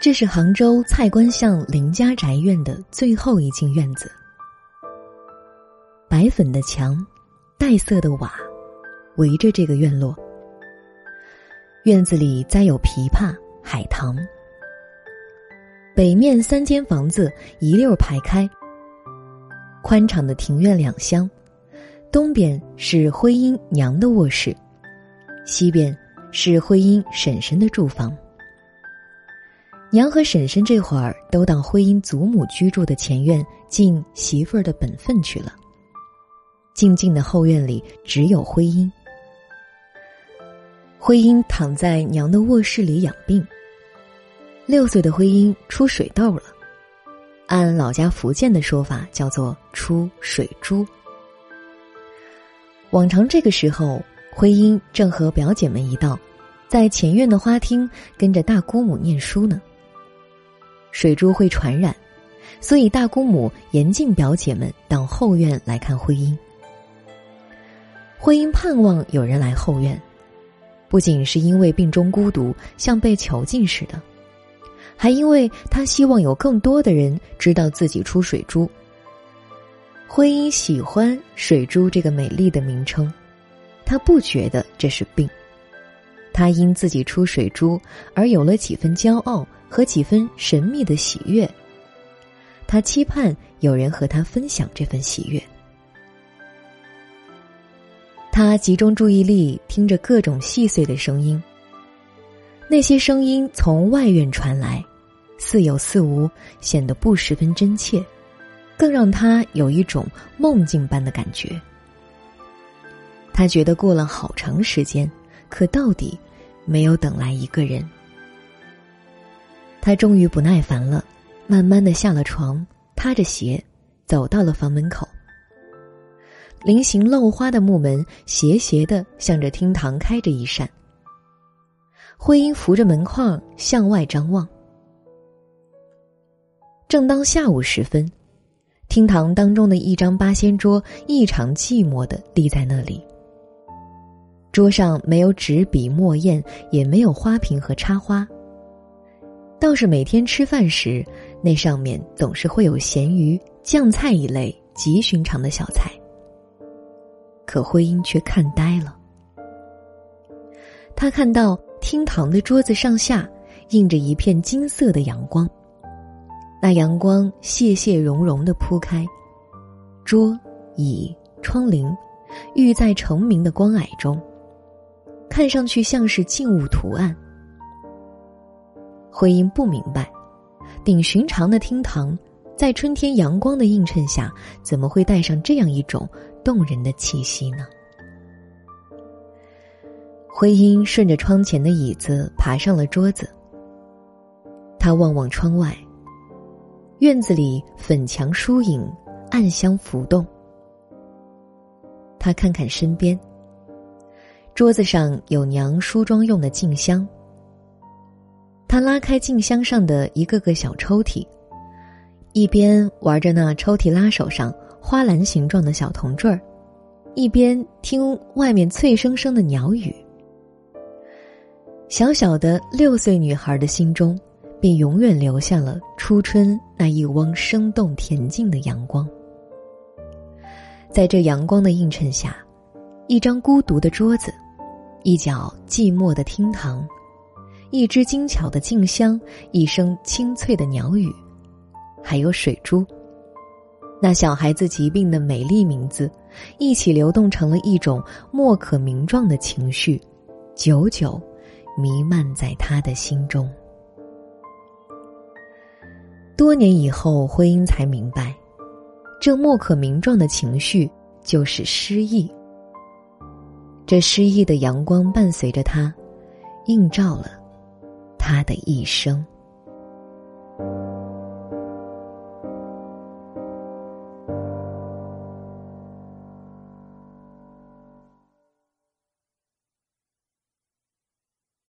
这是杭州蔡官巷林家宅院的最后一进院子。白粉的墙，黛色的瓦，围着这个院落。院子里栽有枇杷、海棠。北面三间房子一溜排开，宽敞的庭院两厢，东边是徽因娘的卧室，西边是徽因婶婶的住房。娘和婶婶这会儿都到徽因祖母居住的前院尽媳妇儿的本分去了。静静的后院里只有徽因。徽因躺在娘的卧室里养病。六岁的徽因出水痘了，按老家福建的说法叫做出水珠。往常这个时候，徽因正和表姐们一道，在前院的花厅跟着大姑母念书呢。水珠会传染，所以大姑母严禁表姐们到后院来看徽因。徽因盼望有人来后院，不仅是因为病中孤独，像被囚禁似的。还因为他希望有更多的人知道自己出水珠。徽因喜欢“水珠”这个美丽的名称，他不觉得这是病。他因自己出水珠而有了几分骄傲和几分神秘的喜悦。他期盼有人和他分享这份喜悦。他集中注意力，听着各种细碎的声音。那些声音从外院传来，似有似无，显得不十分真切，更让他有一种梦境般的感觉。他觉得过了好长时间，可到底没有等来一个人。他终于不耐烦了，慢慢的下了床，踏着鞋，走到了房门口。菱形镂花的木门斜斜的向着厅堂开着一扇。徽因扶着门框向外张望。正当下午时分，厅堂当中的一张八仙桌异常寂寞的立在那里。桌上没有纸笔墨砚，也没有花瓶和插花。倒是每天吃饭时，那上面总是会有咸鱼、酱菜一类极寻常的小菜。可徽因却看呆了，他看到。厅堂的桌子上下映着一片金色的阳光，那阳光谢谢融融的铺开，桌椅窗棂，寓在澄明的光霭中，看上去像是静物图案。徽因不明白，顶寻常的厅堂，在春天阳光的映衬下，怎么会带上这样一种动人的气息呢？徽因顺着窗前的椅子爬上了桌子。他望望窗外，院子里粉墙疏影，暗香浮动。他看看身边，桌子上有娘梳妆用的镜箱。他拉开镜箱上的一个个小抽屉，一边玩着那抽屉拉手上花篮形状的小铜坠儿，一边听外面脆生生的鸟语。小小的六岁女孩的心中，便永远留下了初春那一汪生动恬静的阳光。在这阳光的映衬下，一张孤独的桌子，一角寂寞的厅堂，一只精巧的静香，一声清脆的鸟语，还有水珠，那小孩子疾病的美丽名字，一起流动成了一种莫可名状的情绪，久久。弥漫在他的心中。多年以后，徽因才明白，这莫可名状的情绪就是诗意。这诗意的阳光伴随着他映照了他的一生。